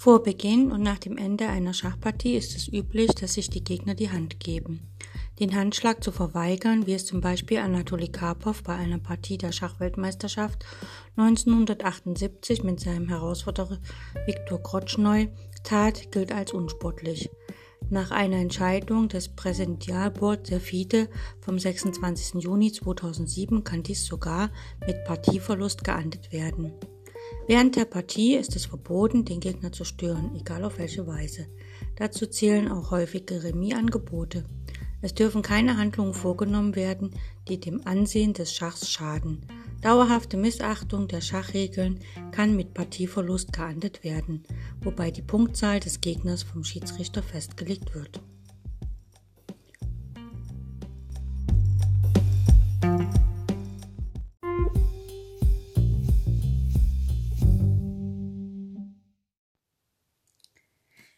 Vor Beginn und nach dem Ende einer Schachpartie ist es üblich, dass sich die Gegner die Hand geben. Den Handschlag zu verweigern, wie es zum Beispiel Anatoli Karpov bei einer Partie der Schachweltmeisterschaft 1978 mit seinem Herausforderer Viktor Krotschnoi tat, gilt als unsportlich. Nach einer Entscheidung des Präsidialboards der FIDE vom 26. Juni 2007 kann dies sogar mit Partieverlust geahndet werden. Während der Partie ist es verboten, den Gegner zu stören, egal auf welche Weise. Dazu zählen auch häufige Remis-Angebote. Es dürfen keine Handlungen vorgenommen werden, die dem Ansehen des Schachs schaden. Dauerhafte Missachtung der Schachregeln kann mit Partieverlust geahndet werden, wobei die Punktzahl des Gegners vom Schiedsrichter festgelegt wird.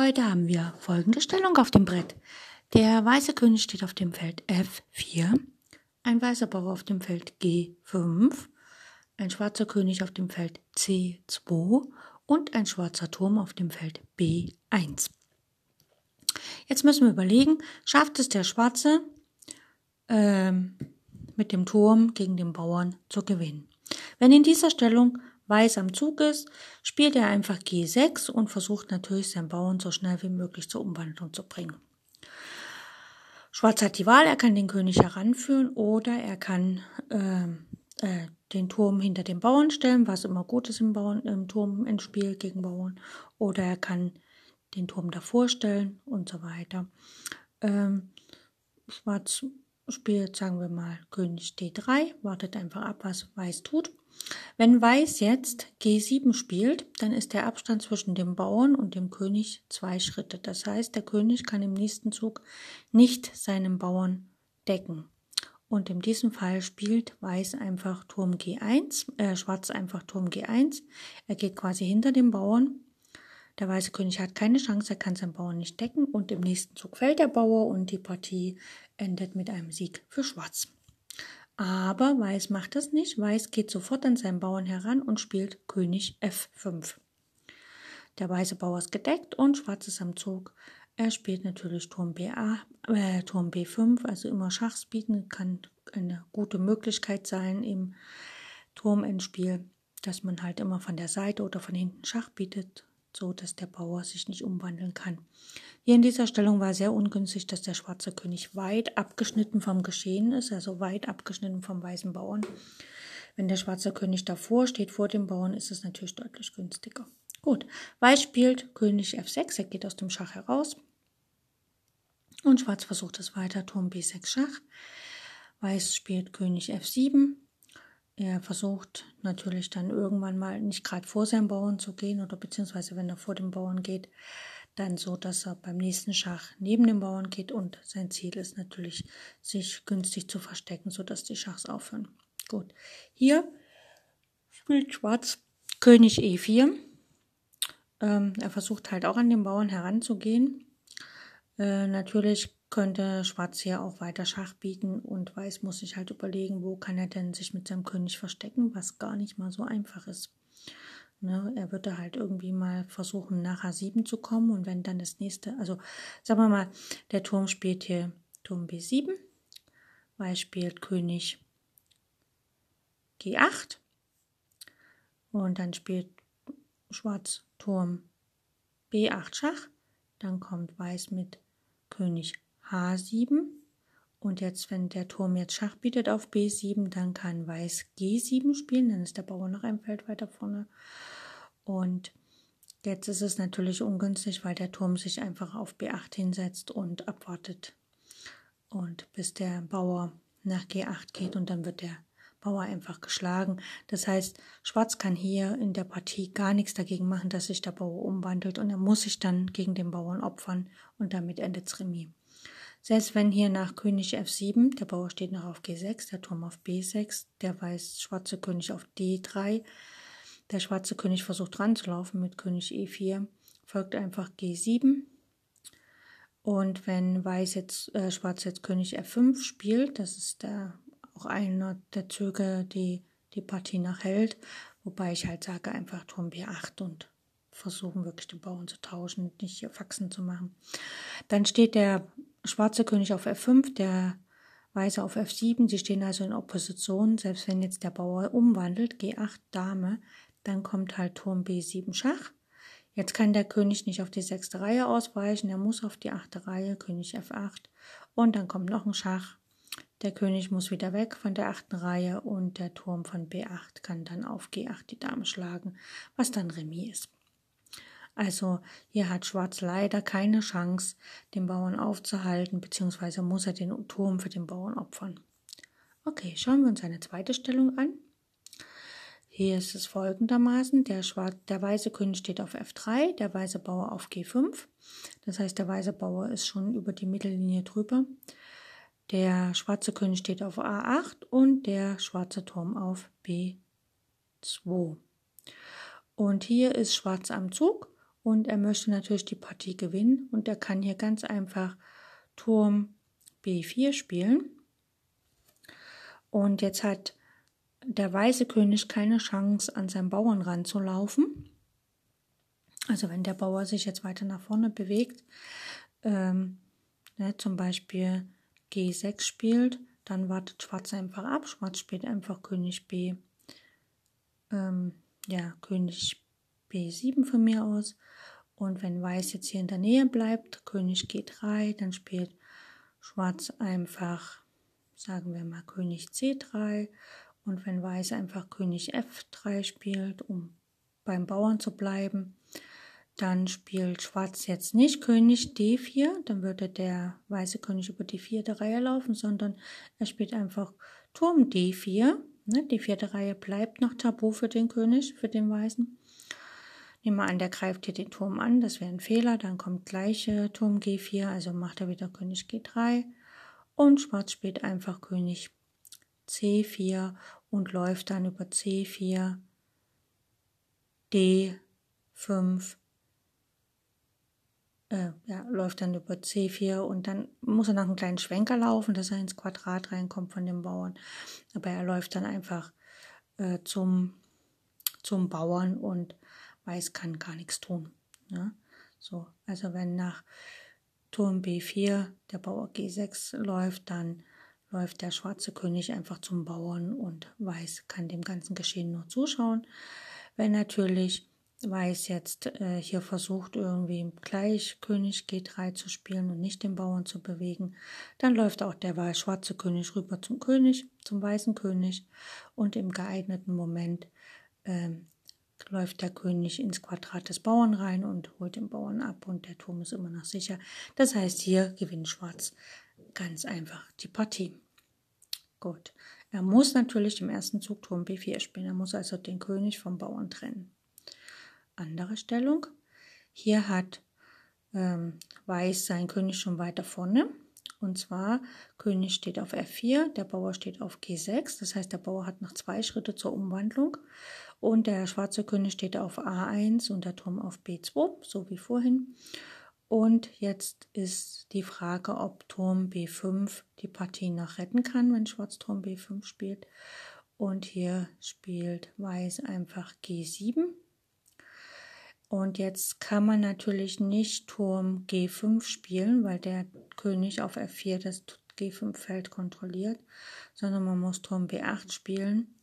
Heute haben wir folgende Stellung auf dem Brett. Der weiße König steht auf dem Feld F4, ein weißer Bauer auf dem Feld G5, ein schwarzer König auf dem Feld C2 und ein schwarzer Turm auf dem Feld B1. Jetzt müssen wir überlegen, schafft es der Schwarze äh, mit dem Turm gegen den Bauern zu gewinnen? Wenn in dieser Stellung Weiß am Zug ist, spielt er einfach G6 und versucht natürlich seinen Bauern so schnell wie möglich zur Umwandlung zu bringen. Schwarz hat die Wahl, er kann den König heranführen oder er kann äh, äh, den Turm hinter den Bauern stellen, was immer gut ist im, Bauern, im Turm im Spiel gegen Bauern. Oder er kann den Turm davor stellen und so weiter. Ähm, Schwarz spielt, sagen wir mal, König D3, wartet einfach ab, was Weiß tut. Wenn Weiß jetzt G7 spielt, dann ist der Abstand zwischen dem Bauern und dem König zwei Schritte. Das heißt, der König kann im nächsten Zug nicht seinen Bauern decken. Und in diesem Fall spielt Weiß einfach Turm G1, äh, Schwarz einfach Turm G1. Er geht quasi hinter dem Bauern. Der weiße König hat keine Chance, er kann seinen Bauern nicht decken und im nächsten Zug fällt der Bauer und die Partie endet mit einem Sieg für Schwarz. Aber Weiß macht das nicht. Weiß geht sofort an seinen Bauern heran und spielt König F5. Der weiße Bauer ist gedeckt und Schwarz ist am Zug. Er spielt natürlich Turm BA, äh, Turm B5, also immer Schachs bieten, kann eine gute Möglichkeit sein im Turmendspiel, dass man halt immer von der Seite oder von hinten Schach bietet so dass der Bauer sich nicht umwandeln kann. Hier in dieser Stellung war sehr ungünstig, dass der schwarze König weit abgeschnitten vom Geschehen ist, also weit abgeschnitten vom weißen Bauern. Wenn der schwarze König davor steht, vor dem Bauern, ist es natürlich deutlich günstiger. Gut, Weiß spielt König F6, er geht aus dem Schach heraus. Und Schwarz versucht es weiter, Turm B6 Schach. Weiß spielt König F7, er versucht natürlich dann irgendwann mal nicht gerade vor seinem Bauern zu gehen oder beziehungsweise wenn er vor dem Bauern geht, dann so, dass er beim nächsten Schach neben dem Bauern geht und sein Ziel ist natürlich, sich günstig zu verstecken, sodass die Schachs aufhören. Gut, hier spielt Schwarz König E4. Ähm, er versucht halt auch an den Bauern heranzugehen. Äh, natürlich könnte Schwarz hier auch weiter Schach bieten und Weiß muss sich halt überlegen, wo kann er denn sich mit seinem König verstecken, was gar nicht mal so einfach ist. Ne, er würde halt irgendwie mal versuchen, nach H7 zu kommen und wenn dann das nächste, also sagen wir mal, der Turm spielt hier Turm B7, Weiß spielt König G8 und dann spielt Schwarz Turm B8 Schach, dann kommt Weiß mit König H7. Und jetzt, wenn der Turm jetzt Schach bietet auf B7, dann kann Weiß G7 spielen, dann ist der Bauer noch ein Feld weiter vorne. Und jetzt ist es natürlich ungünstig, weil der Turm sich einfach auf B8 hinsetzt und abwartet. Und bis der Bauer nach G8 geht und dann wird der Bauer einfach geschlagen. Das heißt, Schwarz kann hier in der Partie gar nichts dagegen machen, dass sich der Bauer umwandelt und er muss sich dann gegen den Bauern opfern und damit endet Remis. Selbst wenn hier nach König F7, der Bauer steht noch auf G6, der Turm auf B6, der weiß schwarze König auf D3, der schwarze König versucht ranzulaufen mit König E4, folgt einfach G7. Und wenn Weiß jetzt, äh, Schwarz jetzt König F5 spielt, das ist der, auch einer der Züge, die die Partie nachhält, wobei ich halt sage einfach Turm B8 und versuchen wirklich den Bauern zu tauschen, nicht hier Faxen zu machen. Dann steht der schwarze König auf F5, der weiße auf F7, sie stehen also in Opposition, selbst wenn jetzt der Bauer umwandelt, G8 Dame, dann kommt halt Turm B7 Schach. Jetzt kann der König nicht auf die sechste Reihe ausweichen, er muss auf die achte Reihe, König F8 und dann kommt noch ein Schach. Der König muss wieder weg von der achten Reihe und der Turm von B8 kann dann auf G8 die Dame schlagen, was dann Remis ist. Also hier hat Schwarz leider keine Chance, den Bauern aufzuhalten, beziehungsweise muss er den Turm für den Bauern opfern. Okay, schauen wir uns eine zweite Stellung an. Hier ist es folgendermaßen, der, Schwarz, der weiße König steht auf F3, der weiße Bauer auf G5. Das heißt, der weiße Bauer ist schon über die Mittellinie drüber. Der schwarze König steht auf A8 und der schwarze Turm auf B2. Und hier ist Schwarz am Zug und er möchte natürlich die Partie gewinnen und er kann hier ganz einfach Turm B4 spielen. Und jetzt hat der weiße König keine Chance, an seinen Bauern ranzulaufen. Also wenn der Bauer sich jetzt weiter nach vorne bewegt, ähm, ne, zum Beispiel G6 spielt, dann wartet Schwarz einfach ab. Schwarz spielt einfach König B, ähm, ja, König B7 von mir aus. Und wenn Weiß jetzt hier in der Nähe bleibt, König G3, dann spielt Schwarz einfach, sagen wir mal, König C3 und wenn Weiß einfach König F3 spielt, um beim Bauern zu bleiben, dann spielt Schwarz jetzt nicht König D4, dann würde der weiße König über die vierte Reihe laufen, sondern er spielt einfach Turm D4. Ne? Die vierte Reihe bleibt noch tabu für den König, für den Weißen. Nehmen wir an, der greift hier den Turm an, das wäre ein Fehler, dann kommt gleich äh, Turm G4, also macht er wieder König G3 und Schwarz spielt einfach König C4 und läuft dann über C4, D5, äh, ja, läuft dann über C4 und dann muss er nach einem kleinen Schwenker laufen, dass er ins Quadrat reinkommt von dem Bauern. Aber er läuft dann einfach äh, zum, zum Bauern und Weiß kann gar nichts tun. Ne? So, also wenn nach Turm B4 der Bauer G6 läuft, dann läuft der schwarze König einfach zum Bauern und Weiß kann dem ganzen Geschehen nur zuschauen. Wenn natürlich Weiß jetzt äh, hier versucht, irgendwie gleich König G3 zu spielen und nicht den Bauern zu bewegen, dann läuft auch der schwarze König rüber zum König, zum weißen König und im geeigneten Moment ähm, läuft der König ins Quadrat des Bauern rein und holt den Bauern ab und der Turm ist immer noch sicher. Das heißt, hier gewinnt Schwarz ganz einfach die Partie. Gut. Er muss natürlich im ersten Zug Turm B4 spielen. Er muss also den König vom Bauern trennen. Andere Stellung. Hier hat ähm, Weiß seinen König schon weiter vorne. Und zwar, König steht auf F4, der Bauer steht auf G6. Das heißt, der Bauer hat noch zwei Schritte zur Umwandlung. Und der schwarze König steht auf A1 und der Turm auf B2, so wie vorhin. Und jetzt ist die Frage, ob Turm B5 die Partie noch retten kann, wenn Schwarz Turm B5 spielt. Und hier spielt Weiß einfach G7. Und jetzt kann man natürlich nicht Turm G5 spielen, weil der König auf F4 das G5-Feld kontrolliert, sondern man muss Turm B8 spielen.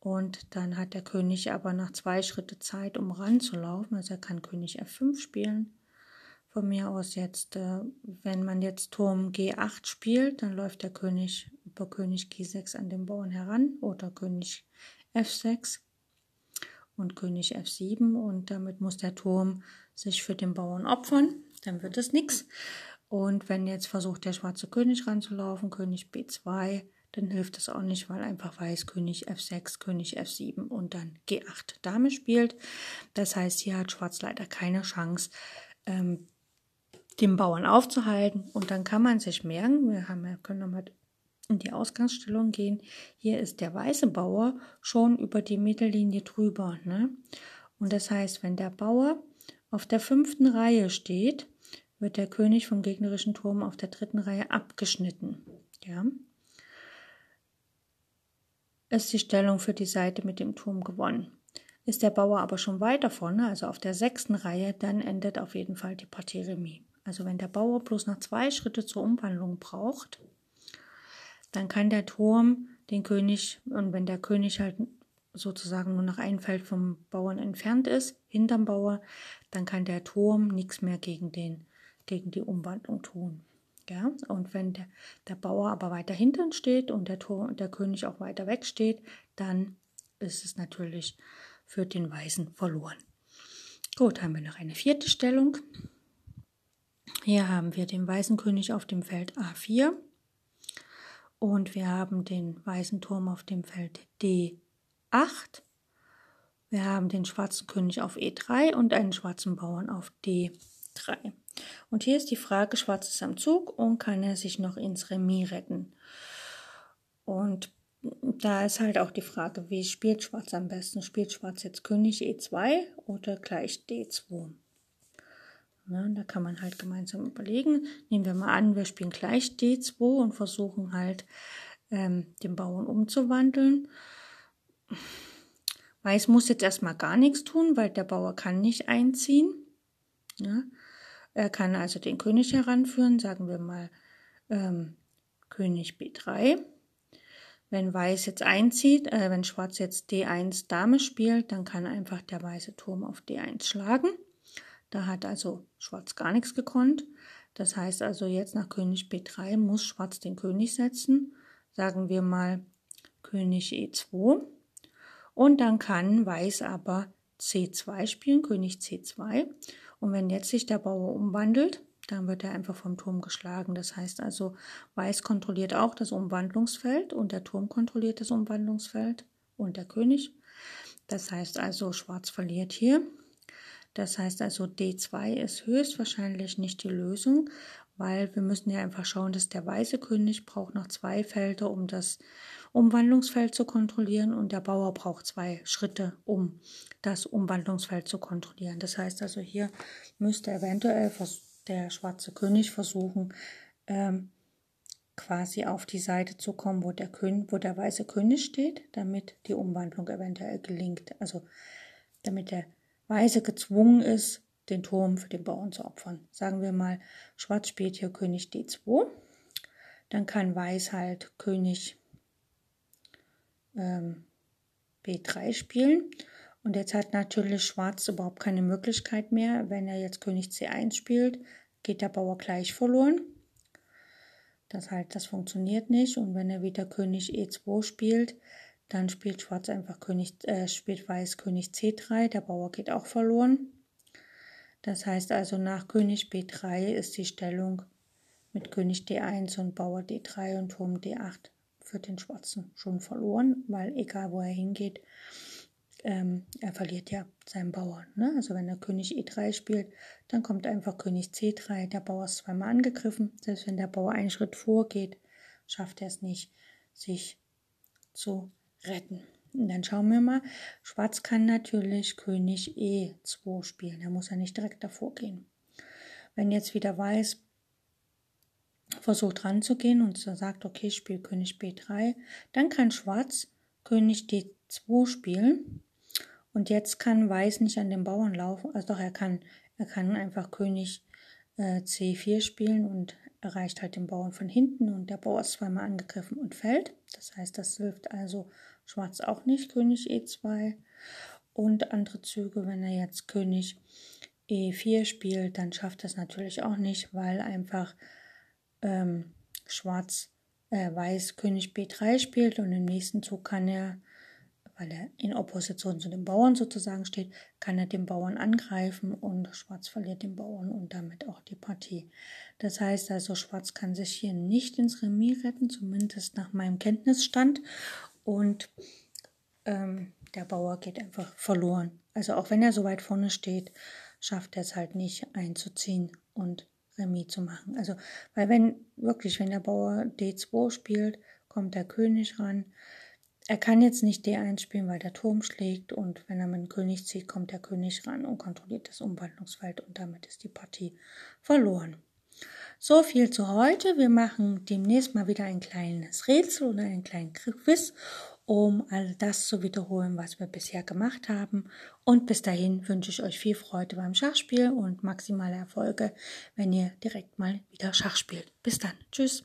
Und dann hat der König aber noch zwei Schritte Zeit, um ranzulaufen. Also er kann König F5 spielen von mir aus jetzt, äh, wenn man jetzt Turm G8 spielt, dann läuft der König über König G6 an den Bauern heran oder König F6 und König F7 und damit muss der Turm sich für den Bauern opfern, dann wird es nichts. Und wenn jetzt versucht der schwarze König ranzulaufen, König B2, dann hilft es auch nicht, weil einfach Weiß König F6, König F7 und dann G8 Dame spielt. Das heißt, hier hat Schwarz leider keine Chance, ähm, den Bauern aufzuhalten. Und dann kann man sich merken, wir, haben, wir können nochmal in die Ausgangsstellung gehen. Hier ist der weiße Bauer schon über die Mittellinie drüber. Ne? Und das heißt, wenn der Bauer auf der fünften Reihe steht, wird der König vom gegnerischen Turm auf der dritten Reihe abgeschnitten. Ja. Ist die Stellung für die Seite mit dem Turm gewonnen. Ist der Bauer aber schon weiter vorne, also auf der sechsten Reihe, dann endet auf jeden Fall die Partie Remis. Also wenn der Bauer bloß noch zwei Schritte zur Umwandlung braucht, dann kann der Turm den König, und wenn der König halt sozusagen nur noch ein Feld vom Bauern entfernt ist, hinterm Bauer, dann kann der Turm nichts mehr gegen, den, gegen die Umwandlung tun. Ja? Und wenn der, der Bauer aber weiter hinten steht und der, der König auch weiter weg steht, dann ist es natürlich für den Weißen verloren. Gut, haben wir noch eine vierte Stellung. Hier haben wir den weißen König auf dem Feld A4 und wir haben den weißen Turm auf dem Feld D8. Wir haben den schwarzen König auf E3 und einen schwarzen Bauern auf D3. Und hier ist die Frage, Schwarz ist am Zug und kann er sich noch ins Remis retten? Und da ist halt auch die Frage, wie spielt Schwarz am besten? Spielt Schwarz jetzt König E2 oder gleich D2? Ja, da kann man halt gemeinsam überlegen. Nehmen wir mal an, wir spielen gleich D2 und versuchen halt ähm, den Bauern umzuwandeln. Weiß muss jetzt erstmal gar nichts tun, weil der Bauer kann nicht einziehen. Ja, er kann also den König heranführen, sagen wir mal ähm, König B3. Wenn Weiß jetzt einzieht, äh, wenn Schwarz jetzt D1 Dame spielt, dann kann einfach der weiße Turm auf D1 schlagen. Da hat also Schwarz gar nichts gekonnt. Das heißt also jetzt nach König B3 muss Schwarz den König setzen. Sagen wir mal König E2. Und dann kann Weiß aber C2 spielen, König C2. Und wenn jetzt sich der Bauer umwandelt, dann wird er einfach vom Turm geschlagen. Das heißt also, Weiß kontrolliert auch das Umwandlungsfeld und der Turm kontrolliert das Umwandlungsfeld und der König. Das heißt also, Schwarz verliert hier. Das heißt also, D2 ist höchstwahrscheinlich nicht die Lösung, weil wir müssen ja einfach schauen, dass der weiße König braucht noch zwei Felder, um das Umwandlungsfeld zu kontrollieren und der Bauer braucht zwei Schritte, um das Umwandlungsfeld zu kontrollieren. Das heißt also, hier müsste eventuell der schwarze König versuchen, ähm, quasi auf die Seite zu kommen, wo der, König, wo der weiße König steht, damit die Umwandlung eventuell gelingt. Also damit der Weiße gezwungen ist, den Turm für den Bauern zu opfern. Sagen wir mal, Schwarz spielt hier König D2. Dann kann Weiß halt König ähm, B3 spielen. Und jetzt hat natürlich Schwarz überhaupt keine Möglichkeit mehr. Wenn er jetzt König C1 spielt, geht der Bauer gleich verloren. Das halt, das funktioniert nicht. Und wenn er wieder König E2 spielt, dann spielt Schwarz einfach König, äh, spielt Weiß König C3, der Bauer geht auch verloren. Das heißt also, nach König B3 ist die Stellung mit König D1 und Bauer D3 und Turm D8 für den Schwarzen schon verloren, weil egal wo er hingeht, ähm, er verliert ja seinen Bauern. Ne? Also wenn er König E3 spielt, dann kommt einfach König C3, der Bauer ist zweimal angegriffen. Selbst wenn der Bauer einen Schritt vorgeht, schafft er es nicht, sich zu retten. Und dann schauen wir mal. Schwarz kann natürlich König E2 spielen. Er muss ja nicht direkt davor gehen. Wenn jetzt wieder Weiß versucht ranzugehen und sagt, okay, ich spiele König B3, dann kann Schwarz König D2 spielen. Und jetzt kann Weiß nicht an den Bauern laufen. Also doch, er kann, er kann einfach König äh, C4 spielen und erreicht halt den Bauern von hinten und der Bauer ist zweimal angegriffen und fällt. Das heißt, das hilft also Schwarz auch nicht, König E2. Und andere Züge, wenn er jetzt König E4 spielt, dann schafft das natürlich auch nicht, weil einfach ähm, Schwarz, äh, Weiß König B3 spielt und im nächsten Zug kann er weil er in Opposition zu dem Bauern sozusagen steht, kann er den Bauern angreifen und Schwarz verliert den Bauern und damit auch die Partie. Das heißt also, Schwarz kann sich hier nicht ins Remis retten, zumindest nach meinem Kenntnisstand. Und ähm, der Bauer geht einfach verloren. Also auch wenn er so weit vorne steht, schafft er es halt nicht einzuziehen und Remis zu machen. Also, weil wenn wirklich, wenn der Bauer D2 spielt, kommt der König ran, er kann jetzt nicht D1 spielen, weil der Turm schlägt und wenn er mit dem König zieht, kommt der König ran und kontrolliert das Umwandlungsfeld und damit ist die Partie verloren. So viel zu heute. Wir machen demnächst mal wieder ein kleines Rätsel oder einen kleinen Quiz, um all das zu wiederholen, was wir bisher gemacht haben. Und bis dahin wünsche ich euch viel Freude beim Schachspiel und maximale Erfolge, wenn ihr direkt mal wieder Schach spielt. Bis dann. Tschüss.